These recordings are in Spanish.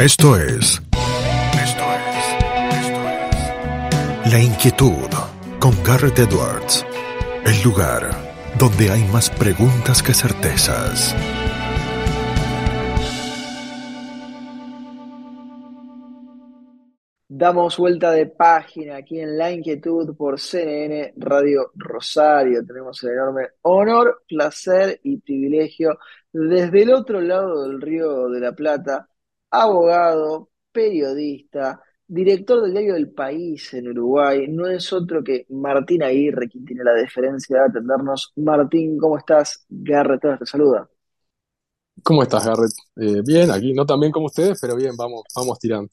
Esto es. Esto es. Esto es. La inquietud con Garrett Edwards. El lugar donde hay más preguntas que certezas. Damos vuelta de página aquí en La Inquietud por CNN Radio Rosario. Tenemos el enorme honor, placer y privilegio desde el otro lado del Río de la Plata, abogado, periodista, director del diario El País en Uruguay. No es otro que Martín Aguirre, quien tiene la deferencia de atendernos. Martín, ¿cómo estás? Garrett te saluda. ¿Cómo estás, Garrett? Eh, bien, aquí no tan bien como ustedes, pero bien, vamos, vamos tirando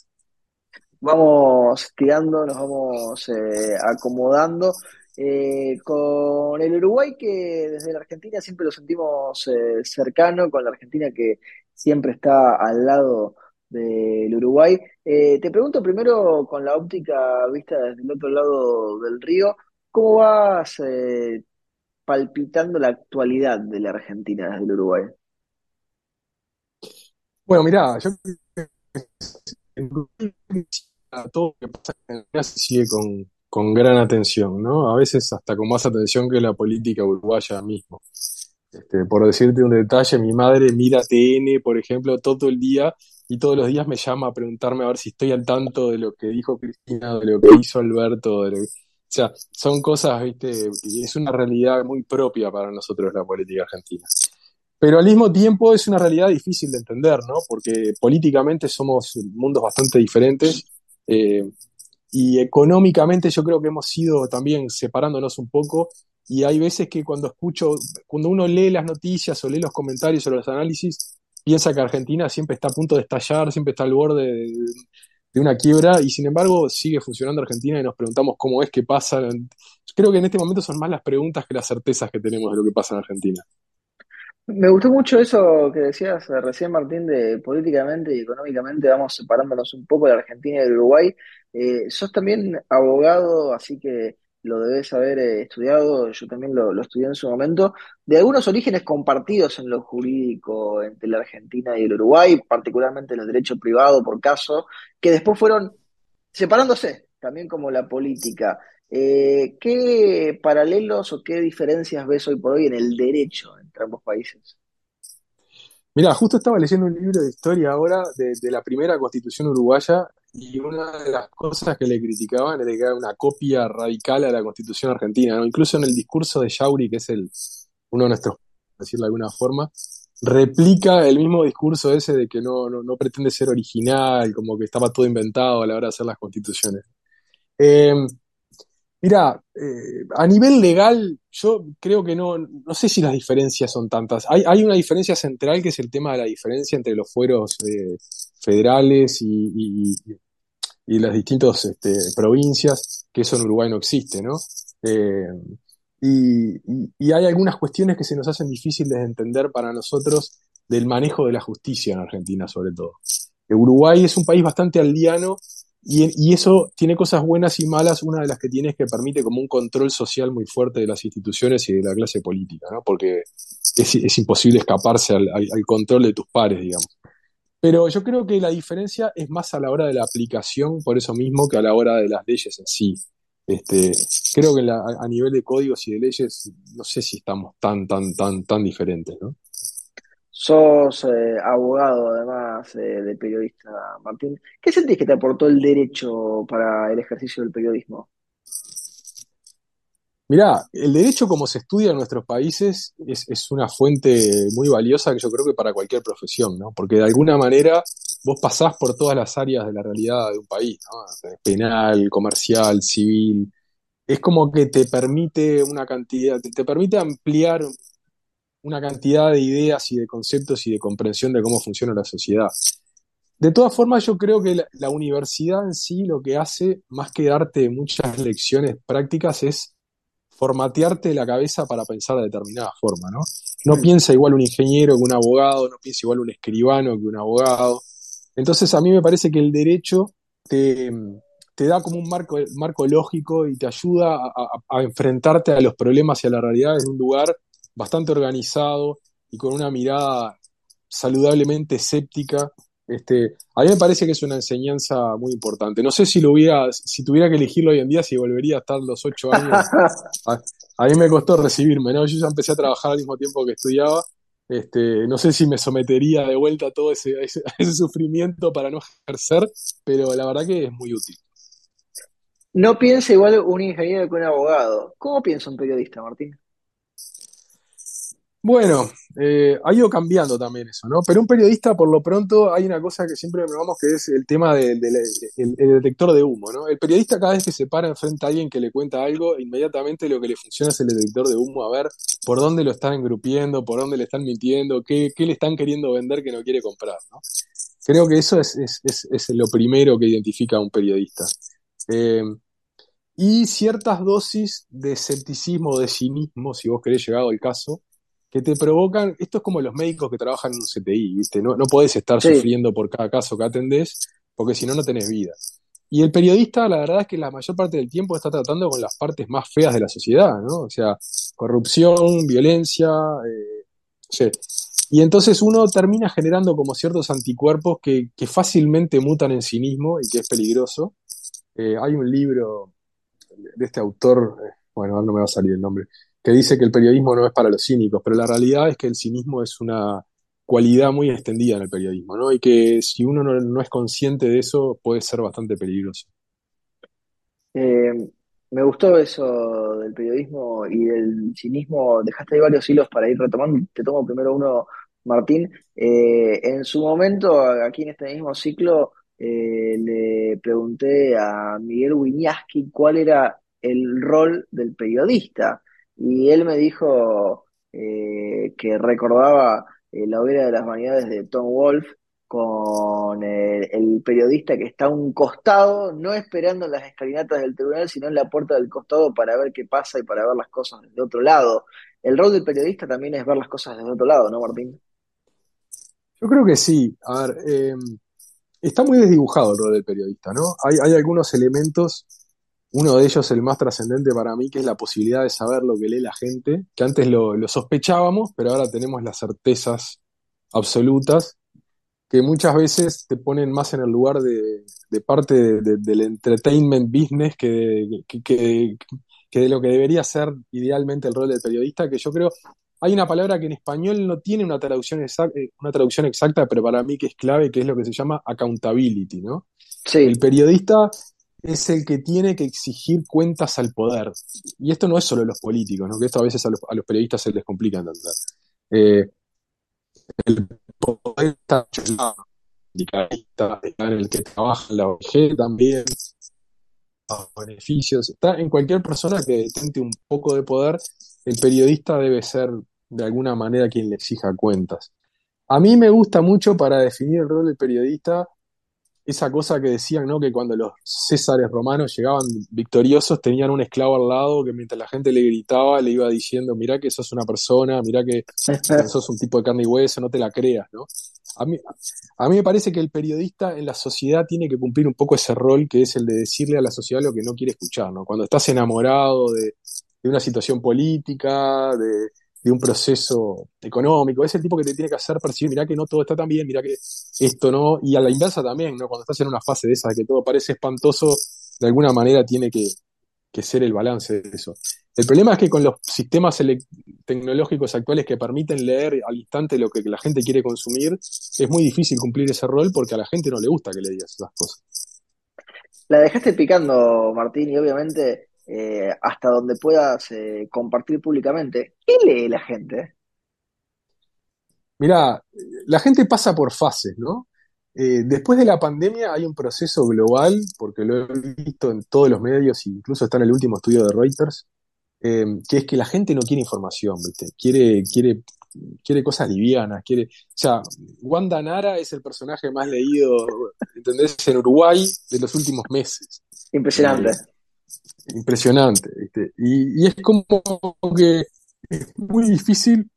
vamos tirando, nos vamos eh, acomodando. Eh, con el Uruguay que desde la Argentina siempre lo sentimos eh, cercano, con la Argentina que siempre está al lado del Uruguay. te pregunto primero con la óptica vista desde el otro lado del río, ¿cómo vas palpitando la actualidad de la Argentina desde el Uruguay? Bueno, mira, yo todo lo que pasa en el se sigue con, gran atención, ¿no? A veces hasta con más atención que la política uruguaya mismo. Este, por decirte un detalle, mi madre mira TN, por ejemplo, todo el día y todos los días me llama a preguntarme a ver si estoy al tanto de lo que dijo Cristina, de lo que hizo Alberto, o sea, son cosas, viste, es una realidad muy propia para nosotros la política argentina. Pero al mismo tiempo es una realidad difícil de entender, ¿no? Porque políticamente somos mundos bastante diferentes eh, y económicamente yo creo que hemos ido también separándonos un poco y hay veces que cuando escucho, cuando uno lee las noticias o lee los comentarios o los análisis, piensa que Argentina siempre está a punto de estallar, siempre está al borde de, de una quiebra y sin embargo sigue funcionando Argentina y nos preguntamos cómo es que pasa. Creo que en este momento son más las preguntas que las certezas que tenemos de lo que pasa en Argentina. Me gustó mucho eso que decías eh, recién, Martín, de políticamente y económicamente vamos separándonos un poco de Argentina y del Uruguay. Eh, sos también abogado, así que lo debes haber eh, estudiado, yo también lo, estudié en su momento, de algunos orígenes compartidos en lo jurídico entre la Argentina y el Uruguay, particularmente en el derecho privado, por caso, que después fueron separándose, también como la política. ¿Qué paralelos o qué diferencias ves hoy por hoy en el derecho ambos países. Mira, justo estaba leyendo un libro de historia ahora de, la primera constitución uruguaya y una de las cosas que le criticaban era que era una copia radical a la constitución argentina, Incluso en el discurso de Yauri, que es el, uno de nuestros, decirlo de alguna forma, replica el mismo discurso ese de que no, no, pretende ser original, como que estaba todo inventado a la hora de hacer las constituciones. Eh, Mira, eh, a nivel legal, yo creo que no, no sé si las diferencias son tantas. Hay, hay una diferencia central que es el tema de la diferencia entre los fueros eh, federales y, las distintas este, provincias, que eso en Uruguay no existe, ¿no? Eh, y, y, hay algunas cuestiones que se nos hacen difíciles de entender para nosotros del manejo de la justicia en Argentina, sobre todo. Uruguay es un país bastante aldeano y, eso tiene cosas buenas y malas. Una de las que tiene es que permite como un control social muy fuerte de las instituciones y de la clase política, ¿no? Porque es, imposible escaparse al, control de tus pares, digamos. Pero yo creo que la diferencia es más a la hora de la aplicación, por eso mismo, que a la hora de las leyes en sí. Este, creo que a nivel de códigos y de leyes, no sé si estamos tan, tan, tan, tan diferentes, ¿no? Sos eh, abogado, además eh, de periodista, Martín. ¿Qué sentís que te aportó el derecho para el ejercicio del periodismo? Mirá, el derecho como se estudia en nuestros países es, una fuente muy valiosa que yo creo que para cualquier profesión, ¿no? Porque de alguna manera vos pasás por todas las áreas de la realidad de un país, ¿no? Penal, comercial, civil. Es como que te permite una cantidad, te permite ampliar una cantidad de ideas y de conceptos y de comprensión de cómo funciona la sociedad. De todas formas, yo creo que la, universidad en sí lo que hace, más que darte muchas lecciones prácticas, es formatearte la cabeza para pensar de determinada forma, ¿no? No piensa igual un ingeniero que un abogado, no piensa igual un escribano que un abogado. Entonces, a mí me parece que el derecho te, da como un marco, marco lógico y te ayuda a, a, enfrentarte a los problemas y a la realidad en un lugar bastante organizado y con una mirada saludablemente escéptica Este, a mí me parece que es una enseñanza muy importante. No sé si lo hubiera, si tuviera que elegirlo hoy en día, si volvería a estar los ocho años. A, mí me costó recibirme, ¿no? Yo ya empecé a trabajar al mismo tiempo que estudiaba. Este, no sé si me sometería de vuelta a todo ese, ese sufrimiento para no ejercer, pero la verdad que es muy útil. No piensa igual un ingeniero que un abogado. ¿Cómo piensa un periodista, Martín? Bueno, eh, ha ido cambiando también eso, ¿no? Pero un periodista, por lo pronto, hay una cosa que siempre probamos que es el tema del detector de humo, ¿no? El periodista cada vez que se para enfrente a alguien que le cuenta algo, inmediatamente lo que le funciona es el detector de humo, a ver por dónde lo están engrupiendo, por dónde le están mintiendo, qué, le están queriendo vender que no quiere comprar, ¿no? Creo que eso es, lo primero que identifica a un periodista. Eh, y ciertas dosis de escepticismo de cinismo, si vos querés llegado al caso, que te provocan, esto es como los médicos que trabajan en un CTI, ¿viste? No, no podés estar sufriendo por cada caso que atendés, porque si no, no tenés vida. Y el periodista, la verdad es que la mayor parte del tiempo está tratando con las partes más feas de la sociedad, ¿no? O sea, corrupción, violencia, eh, Y entonces uno termina generando como ciertos anticuerpos que, fácilmente mutan en cinismo y que es peligroso. Eh, hay un libro de este autor, eh, bueno, no me va a salir el nombre, que dice que el periodismo no es para los cínicos, pero la realidad es que el cinismo es una cualidad muy extendida en el periodismo, ¿no? Y que si uno no, es consciente de eso, puede ser bastante peligroso. Eh, me gustó eso del periodismo y del cinismo. Dejaste ahí varios hilos para ir retomando. Te tomo primero uno, Martín. Eh, en su momento, aquí en este mismo ciclo, eh, le pregunté a Miguel Wiñaski cuál era el rol del periodista y él me dijo eh, que recordaba eh, la hoguera de las vanidades de Tom Wolfe con el, periodista que está a un costado, no esperando en las escalinatas del tribunal, sino en la puerta del costado para ver qué pasa y para ver las cosas desde otro lado. El rol del periodista también es ver las cosas desde otro lado, ¿no, Martín? Yo creo que sí. A ver, eh, está muy desdibujado el rol del periodista, ¿no? Hay algunos elementos uno de ellos, el más trascendente para mí, que es la posibilidad de saber lo que lee la gente, que antes lo, sospechábamos, pero ahora tenemos las certezas absolutas, que muchas veces te ponen más en el lugar de, parte del entertainment business que, que, de lo que debería ser idealmente el rol del periodista, que yo creo, hay una palabra que en español no tiene una traducción, exacta, eh, una traducción exacta, pero para mí que es clave, que es lo que se llama accountability, ¿no? Sí. El periodista es el que tiene que exigir cuentas al poder. Y esto no es solo los políticos, ¿no? que esto a veces a los, periodistas se les complica entender. Eh, el poder está en el que trabaja la ONG también, los beneficios, está en cualquier persona que detente un poco de poder, el periodista debe ser de alguna manera quien le exija cuentas. A mí me gusta mucho para definir el rol del periodista esa cosa que decían, ¿no? Que cuando los césares romanos llegaban victoriosos, tenían un esclavo al lado que mientras la gente le gritaba, le iba diciendo, mirá que sos una persona, mirá que sos un tipo de carne y hueso, no te la creas, ¿no? A mí, a mí me parece que el periodista en la sociedad tiene que cumplir un poco ese rol que es el de decirle a la sociedad lo que no quiere escuchar, ¿no? Cuando estás enamorado de, de una situación política, de, de un proceso económico, es el tipo que te tiene que hacer percibir, mira que no todo está tan bien, mira que esto no, y a la inversa también, ¿no? Cuando estás en una fase de esa, que todo parece espantoso, de alguna manera tiene que, ser el balance de eso. El problema es que con los sistemas tecnológicos actuales que permiten leer al instante lo que la gente quiere consumir, es muy difícil cumplir ese rol porque a la gente no le gusta que le digas esas cosas. La dejaste picando, Martín, y obviamente eh, hasta donde puedas eh, compartir públicamente. ¿Qué lee la gente? Mira, la gente pasa por fases, ¿no? Eh, después de la pandemia hay un proceso global, porque lo he visto en todos los medios, incluso está en el último estudio de Reuters, que es que la gente no quiere información, ¿viste? Quiere, quiere, quiere cosas livianas, quiere. O sea, Wanda Nara es el personaje más leído, ¿entendés? En Uruguay de los últimos meses. Impresionante impresionante. Y, es como que es muy difícil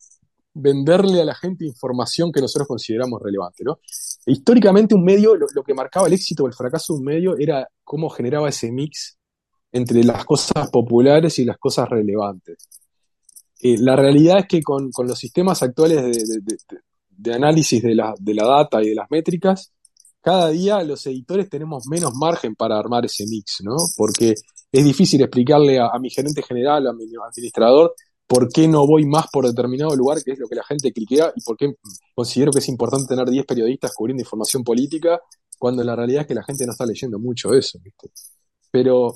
venderle a la gente información que nosotros consideramos relevante. ¿no? históricamente un medio, lo, que marcaba el éxito o el fracaso de un medio era cómo generaba ese mix entre las cosas populares y las cosas relevantes. Eh, la realidad es que con, los sistemas actuales de, análisis de la, de la, data y de las métricas, cada día los editores tenemos menos margen para armar ese mix, ¿no? Porque es difícil explicarle a, mi gerente general, a mi administrador, por qué no voy más por determinado lugar, que es lo que la gente cliquea, y por qué considero que es importante tener 10 periodistas cubriendo información política, cuando la realidad es que la gente no está leyendo mucho eso, ¿viste? Pero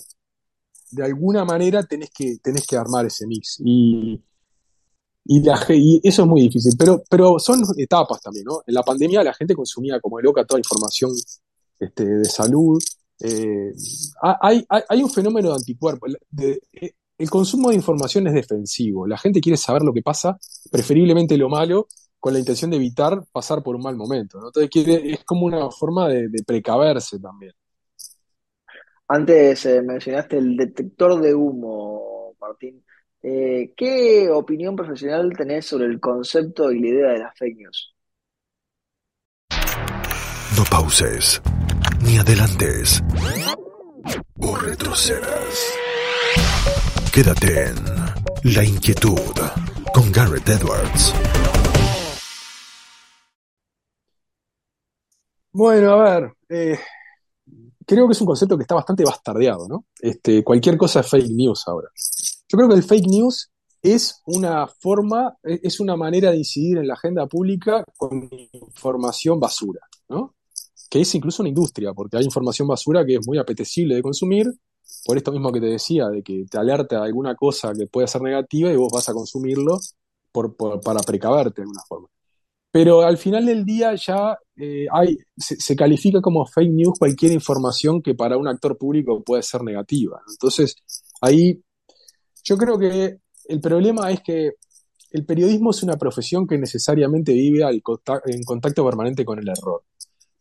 de alguna manera tenés que, tenés que armar ese mix. Y, eso es muy difícil. Pero, pero son etapas también, ¿no? En la pandemia la gente consumía como loca toda información este, de salud. Eh, hay, hay, un fenómeno de anticuerpo. Eh, el consumo de información es defensivo. La gente quiere saber lo que pasa, preferiblemente lo malo, con la intención de evitar pasar por un mal momento. Entonces quiere, es como una forma de precaverse también. Antes eh, mencionaste el detector de humo, Martín. Eh, ¿Qué opinión profesional tenés sobre el concepto y la idea de las fake news? No pauses, ni adelantes, o retrocedas. Quédate en La Inquietud con Garrett Edwards. Bueno, a ver, eh, creo que es un concepto que está bastante bastardeado, ¿no? Este, cualquier cosa es fake news ahora. Yo creo que el fake news es una forma, e, es una manera de incidir en la agenda pública con información basura, ¿no? Que es incluso una industria, porque hay información basura que es muy apetecible de consumir, por esto mismo que te decía, de que te alerta alguna cosa que puede ser negativa y vos vas a consumirlo para precaverte de alguna forma. Pero al final del día ya eh, hay, se, califica como fake news cualquier información que para un actor público puede ser negativa. Entonces, ahí yo creo que el problema es que el periodismo es una profesión que necesariamente vive en contacto permanente con el error.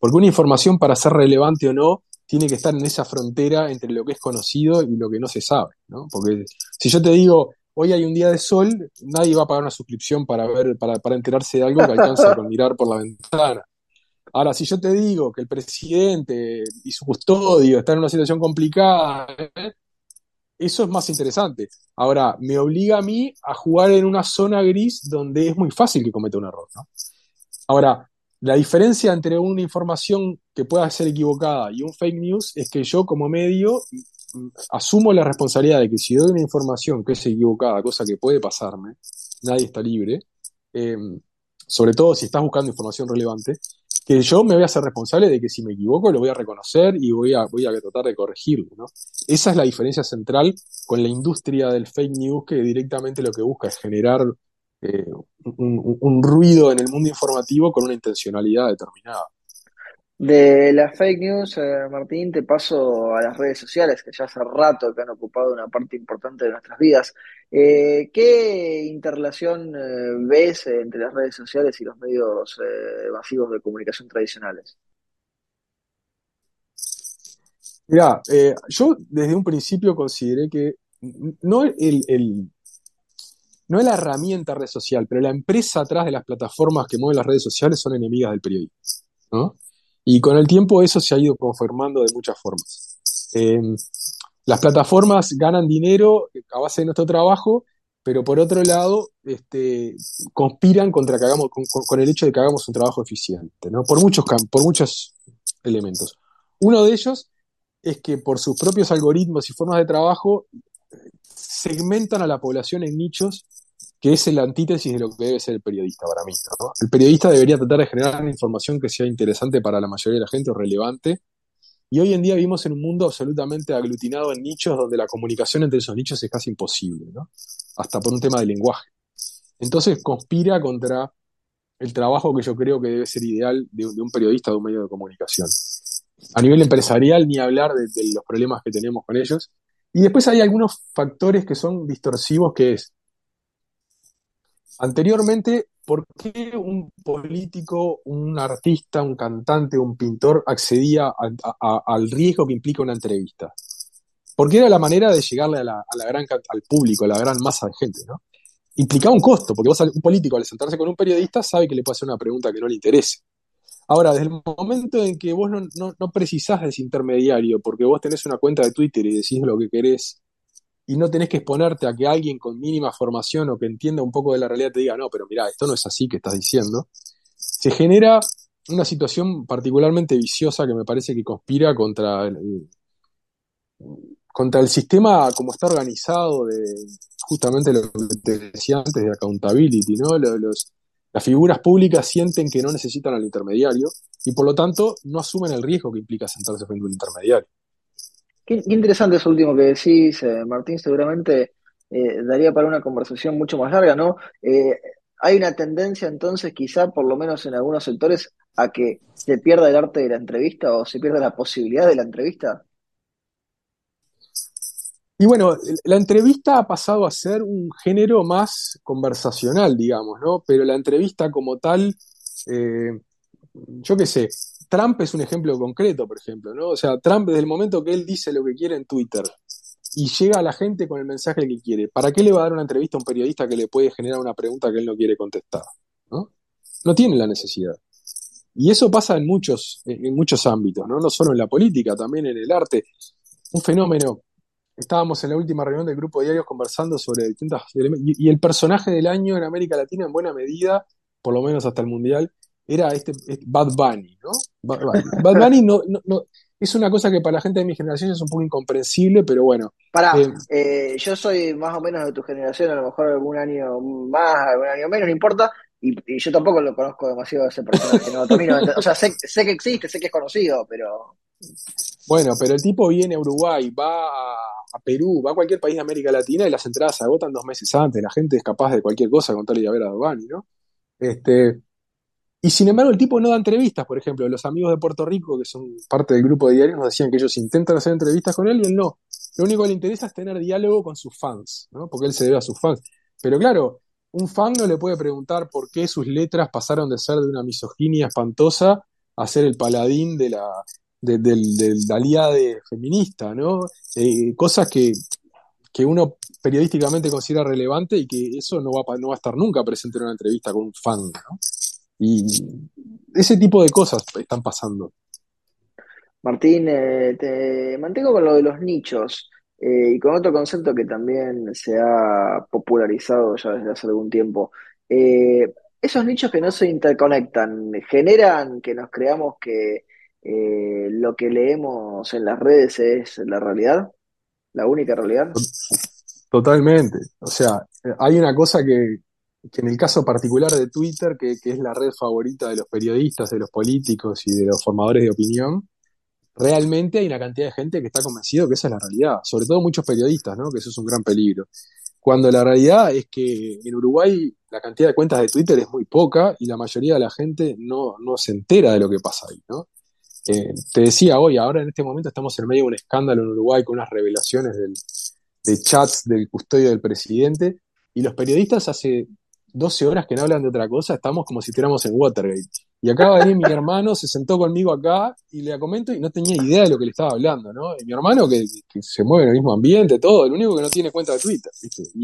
Porque una información para ser relevante o no tiene que estar en esa frontera entre lo que es conocido y lo que no se sabe. ¿no? Porque si yo te digo, hoy hay un día de sol, nadie va a pagar una suscripción para ver, para, para enterarse de algo que alcanza con mirar por la ventana. Ahora, si yo te digo que el presidente y su custodio están en una situación complicada, ¿eh? eso es más interesante. Ahora, me obliga a mí a jugar en una zona gris donde es muy fácil que cometa un error. ¿no? Ahora, la diferencia entre una información que pueda ser equivocada y un fake news es que yo como medio asumo la responsabilidad de que si doy una información que es equivocada, cosa que puede pasarme, nadie está libre, eh, sobre todo si estás buscando información relevante, que yo me voy a hacer responsable de que si me equivoco lo voy a reconocer y voy a, voy a tratar de corregirlo. Esa es la diferencia central con la industria del fake news que directamente lo que busca es generar eh, un ruido en el mundo informativo con una intencionalidad determinada. De las fake news, eh, Martín, te paso a las redes sociales, que ya hace rato que han ocupado una parte importante de nuestras vidas. Eh, ¿Qué interrelación ves entre las redes sociales y los medios masivos de comunicación tradicionales? Mira, yo desde un principio consideré que no el, no es la herramienta red social, pero la empresa atrás de las plataformas que mueven las redes sociales son enemigas del periodismo. ¿no? Y con el tiempo eso se ha ido confirmando de muchas formas. Eh, las plataformas ganan dinero a base de nuestro trabajo, pero por otro lado, este, conspiran contra que hagamos, con, el hecho de que hagamos un trabajo eficiente, ¿no? Por muchos, por muchos elementos. Uno de ellos es que por sus propios algoritmos y formas de trabajo segmentan a la población en nichos que es la antítesis de lo que debe ser el periodista para mí. El periodista debería tratar de generar información que sea interesante para la mayoría de la gente o relevante. Y hoy en día vivimos en un mundo absolutamente aglutinado en nichos donde la comunicación entre esos nichos es casi imposible, ¿no? hasta por un tema de lenguaje. Entonces conspira contra el trabajo que yo creo que debe ser ideal de, un periodista de un medio de comunicación. A nivel empresarial, ni hablar de los problemas que tenemos con ellos. Y después hay algunos factores que son distorsivos, que es Anteriormente, ¿por qué un político, un artista, un cantante, un pintor accedía al riesgo que implica una entrevista? Porque era la manera de llegarle a la, gran, al público, a la gran masa de gente, ¿no? Implicaba un costo, porque vos, un político al sentarse con un periodista sabe que le puede hacer una pregunta que no le interese. Ahora, desde el momento en que vos no, no, no precisás de ese intermediario, porque vos tenés una cuenta de Twitter y decís lo que querés y no tenés que exponerte a que alguien con mínima formación o que entienda un poco de la realidad te diga, no, pero mira, esto no es así que estás diciendo, se genera una situación particularmente viciosa que me parece que conspira contra el, contra el sistema como está organizado de justamente lo que te decía antes de accountability, ¿no? Los, las figuras públicas sienten que no necesitan al intermediario y por lo tanto no asumen el riesgo que implica sentarse frente a un intermediario. Qué, interesante eso último que decís, eh, Martín, seguramente eh, daría para una conversación mucho más larga, ¿no? Eh, hay una tendencia entonces, quizá por lo menos en algunos sectores, a que se pierda el arte de la entrevista o se pierda la posibilidad de la entrevista. Y bueno, la entrevista ha pasado a ser un género más conversacional, digamos, ¿no? Pero la entrevista como tal, yo qué sé, Trump es un ejemplo concreto, por ejemplo, ¿no? O sea, Trump desde el momento que él dice lo que quiere en Twitter y llega a la gente con el mensaje que quiere, ¿para qué le va a dar una entrevista a un periodista que le puede generar una pregunta que él no quiere contestar? ¿no? No tiene la necesidad. Y eso pasa en muchos, en muchos ámbitos, ¿no? No solo en la política, también en el arte. Un fenómeno estábamos en la última reunión del grupo de diarios conversando sobre distintas y, y, el personaje del año en América Latina en buena medida, por lo menos hasta el Mundial, era este, este Bad Bunny, ¿no? Bad Bunny, no, no, es una cosa que para la gente de mi generación es un poco incomprensible, pero bueno. Para, eh, eh, yo soy más o menos de tu generación, a lo mejor algún año más, algún año menos, no importa, y, yo tampoco lo conozco demasiado ese personaje, ¿no? o sea, sé, sé que existe, sé que es conocido, pero... Bueno, pero el tipo viene a Uruguay, va a a Perú, va a cualquier país de América Latina y las entradas se agotan dos meses antes. La gente es capaz de cualquier cosa con tal de ir a ver a Dogani, ¿no? Este, y sin embargo, el tipo no da entrevistas, por ejemplo. Los amigos de Puerto Rico, que son parte del grupo de diarios, nos decían que ellos intentan hacer entrevistas con él y él no. Lo único que le interesa es tener diálogo con sus fans, ¿no? Porque él se debe a sus fans. Pero claro, un fan no le puede preguntar por qué sus letras pasaron de ser de una misoginia espantosa a ser el paladín de la, del, del, feminista, ¿no? Eh, cosas que, uno periodísticamente considera relevante y que eso no va, no va a estar nunca presente en una entrevista con un fan, ¿no? Y ese tipo de cosas están pasando. Martín, eh, te mantengo con lo de los nichos eh, y con otro concepto que también se ha popularizado ya desde hace algún tiempo. esos nichos que no se interconectan generan que nos creamos que eh, lo que leemos en las redes es la realidad, la única realidad. Totalmente. O sea, hay una cosa que, en el caso particular de Twitter, que, es la red favorita de los periodistas, de los políticos y de los formadores de opinión, realmente hay una cantidad de gente que está convencido que esa es la realidad, sobre todo muchos periodistas, ¿no? que eso es un gran peligro. Cuando la realidad es que en Uruguay la cantidad de cuentas de Twitter es muy poca y la mayoría de la gente no, no se entera de lo que pasa ahí. Eh, te decía hoy, ahora en este momento estamos en medio de un escándalo en Uruguay con unas revelaciones de chats del custodio del presidente y los periodistas hace 12 horas que no hablan de otra cosa, estamos como si estuviéramos en Watergate. Y de venir mi hermano, se sentó conmigo acá y le comento y no tenía idea de lo que le estaba hablando, ¿no? Y mi hermano que, se mueve en el mismo ambiente, todo, el único que no tiene cuenta de Twitter.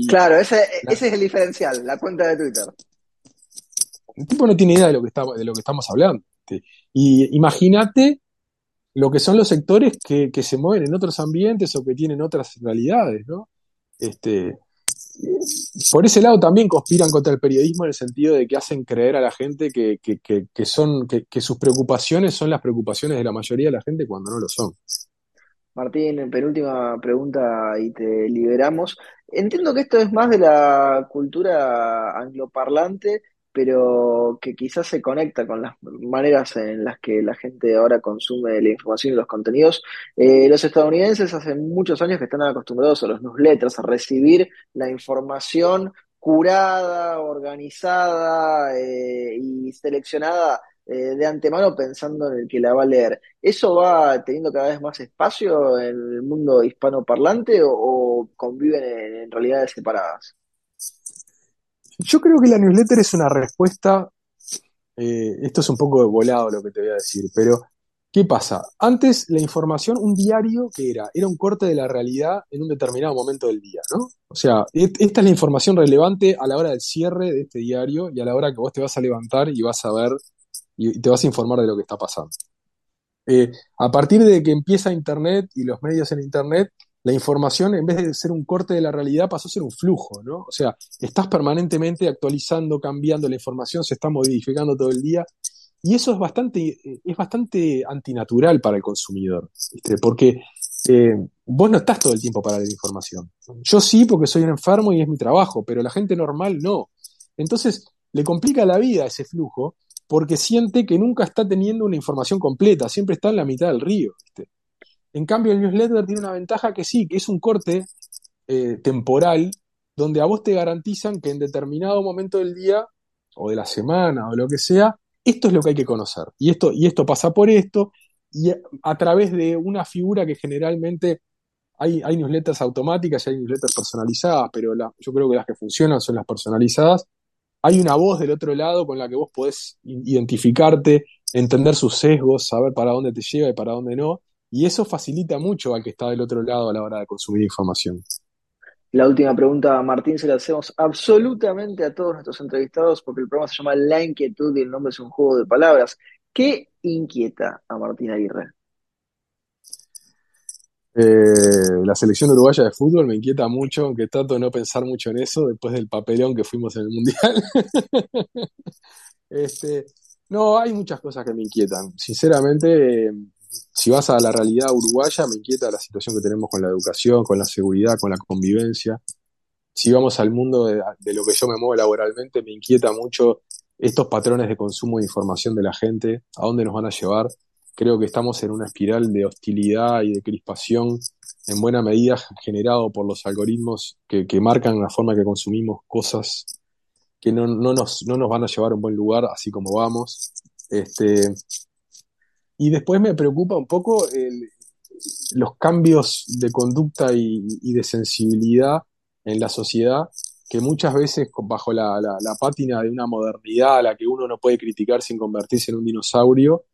claro, ese, ese es el diferencial, la cuenta de Twitter. El tipo no tiene idea de lo que, está, de lo que estamos hablando. Y imagínate lo que son los sectores que, se mueven en otros ambientes o que tienen otras realidades, ¿no? Este, por ese lado también conspiran contra el periodismo en el sentido de que hacen creer a la gente que, son, que, sus preocupaciones son las preocupaciones de la mayoría de la gente cuando no lo son. Martín, penúltima pregunta y te liberamos. Entiendo que esto es más de la cultura angloparlante pero que quizás se conecta con las maneras en las que la gente ahora consume la información y los contenidos. Eh, los estadounidenses hace muchos años que están acostumbrados a los newsletters, a recibir la información curada, organizada eh, y seleccionada eh, de antemano pensando en el que la va a leer. ¿Eso va teniendo cada vez más espacio en el mundo hispanoparlante o, o conviven en realidades separadas? Yo creo que la newsletter es una respuesta, eh, esto es un poco de volado lo que te voy a decir, pero ¿qué pasa? Antes la información, un diario, ¿qué era? Era un corte de la realidad en un determinado momento del día, ¿no? O sea, esta es la información relevante a la hora del cierre de este diario y a la hora que vos te vas a levantar y vas a ver y te vas a informar de lo que está pasando. Eh, a partir de que empieza Internet y los medios en Internet, la información, en vez de ser un corte de la realidad, pasó a ser un flujo, ¿no? O sea, estás permanentemente actualizando, cambiando, la información se está modificando todo el día. Y eso es bastante, es bastante antinatural para el consumidor, porque eh, vos no estás todo el tiempo para la información. Yo sí, porque soy un enfermo y es mi trabajo, pero la gente normal no. Entonces, le complica la vida ese flujo porque siente que nunca está teniendo una información completa, siempre está en la mitad del río. En cambio, el newsletter tiene una ventaja que sí, que es un corte eh, temporal donde a vos te garantizan que en determinado momento del día o de la semana o lo que sea, esto es lo que hay que conocer. Y esto, y esto pasa por esto, y a, través de una figura que generalmente hay, hay newsletters automáticas y hay newsletters personalizadas, pero yo creo que las que funcionan son las personalizadas. Hay una voz del otro lado con la que vos podés identificarte, entender sus sesgos, saber para dónde te lleva y para dónde no. Y eso facilita mucho al que está del otro lado a la hora de consumir información. La última pregunta, Martín, se la hacemos absolutamente a todos nuestros entrevistados porque el programa se llama La Inquietud y el nombre es un juego de palabras. ¿Qué inquieta a Martín Aguirre? Eh, la selección uruguaya de fútbol me inquieta mucho, aunque trato de no pensar mucho en eso después del papelón que fuimos en el Mundial. este, no, hay muchas cosas que me inquietan. Sinceramente, si vas a la realidad uruguaya, me inquieta la situación que tenemos con la educación, con la seguridad, con la convivencia. Si vamos al mundo de, lo que yo me muevo laboralmente, me inquieta mucho estos patrones de consumo de información de la gente, a dónde nos van a llevar. Creo que estamos en una espiral de hostilidad y de crispación, en buena medida generado por los algoritmos que, marcan la forma que consumimos cosas que no, nos, no nos van a llevar a un buen lugar, así como vamos. Este, y después me preocupa un poco los cambios de conducta y, de sensibilidad en la sociedad que muchas veces bajo la, pátina de una modernidad a la que uno no puede criticar sin convertirse en un dinosaurio,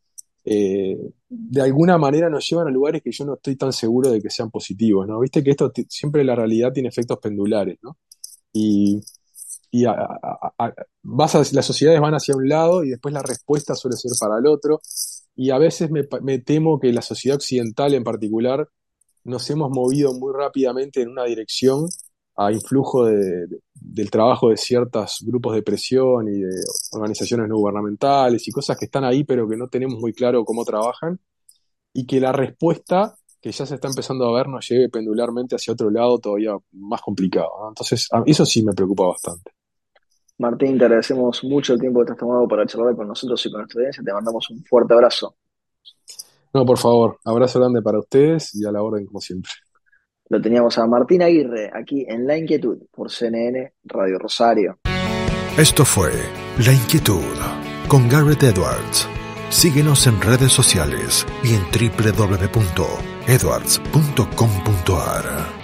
eh, de alguna manera nos llevan a lugares que yo no estoy tan seguro de que sean positivos, ¿no? Viste que esto siempre la realidad tiene efectos pendulares, ¿no? Y, vas las sociedades van hacia un lado y después la respuesta suele ser para el otro y a veces me, temo que la sociedad occidental en particular nos hemos movido muy rápidamente en una dirección a influjo del trabajo de ciertos grupos de presión y de organizaciones no gubernamentales y cosas que están ahí pero que no tenemos muy claro cómo trabajan y que la respuesta que ya se está empezando a ver nos lleve pendularmente hacia otro lado todavía más complicado. Entonces, eso sí me preocupa bastante. Martín, te agradecemos mucho el tiempo que te has tomado para charlar con nosotros y con nuestra audiencia. Te mandamos un fuerte abrazo. No, por favor, abrazo grande para ustedes y a la orden como siempre. Lo teníamos a Martín Aguirre aquí en La Inquietud por CNN Radio Rosario. Esto fue La Inquietud con Garrett Edwards. Síguenos en redes sociales y en www.edwards.com.ar.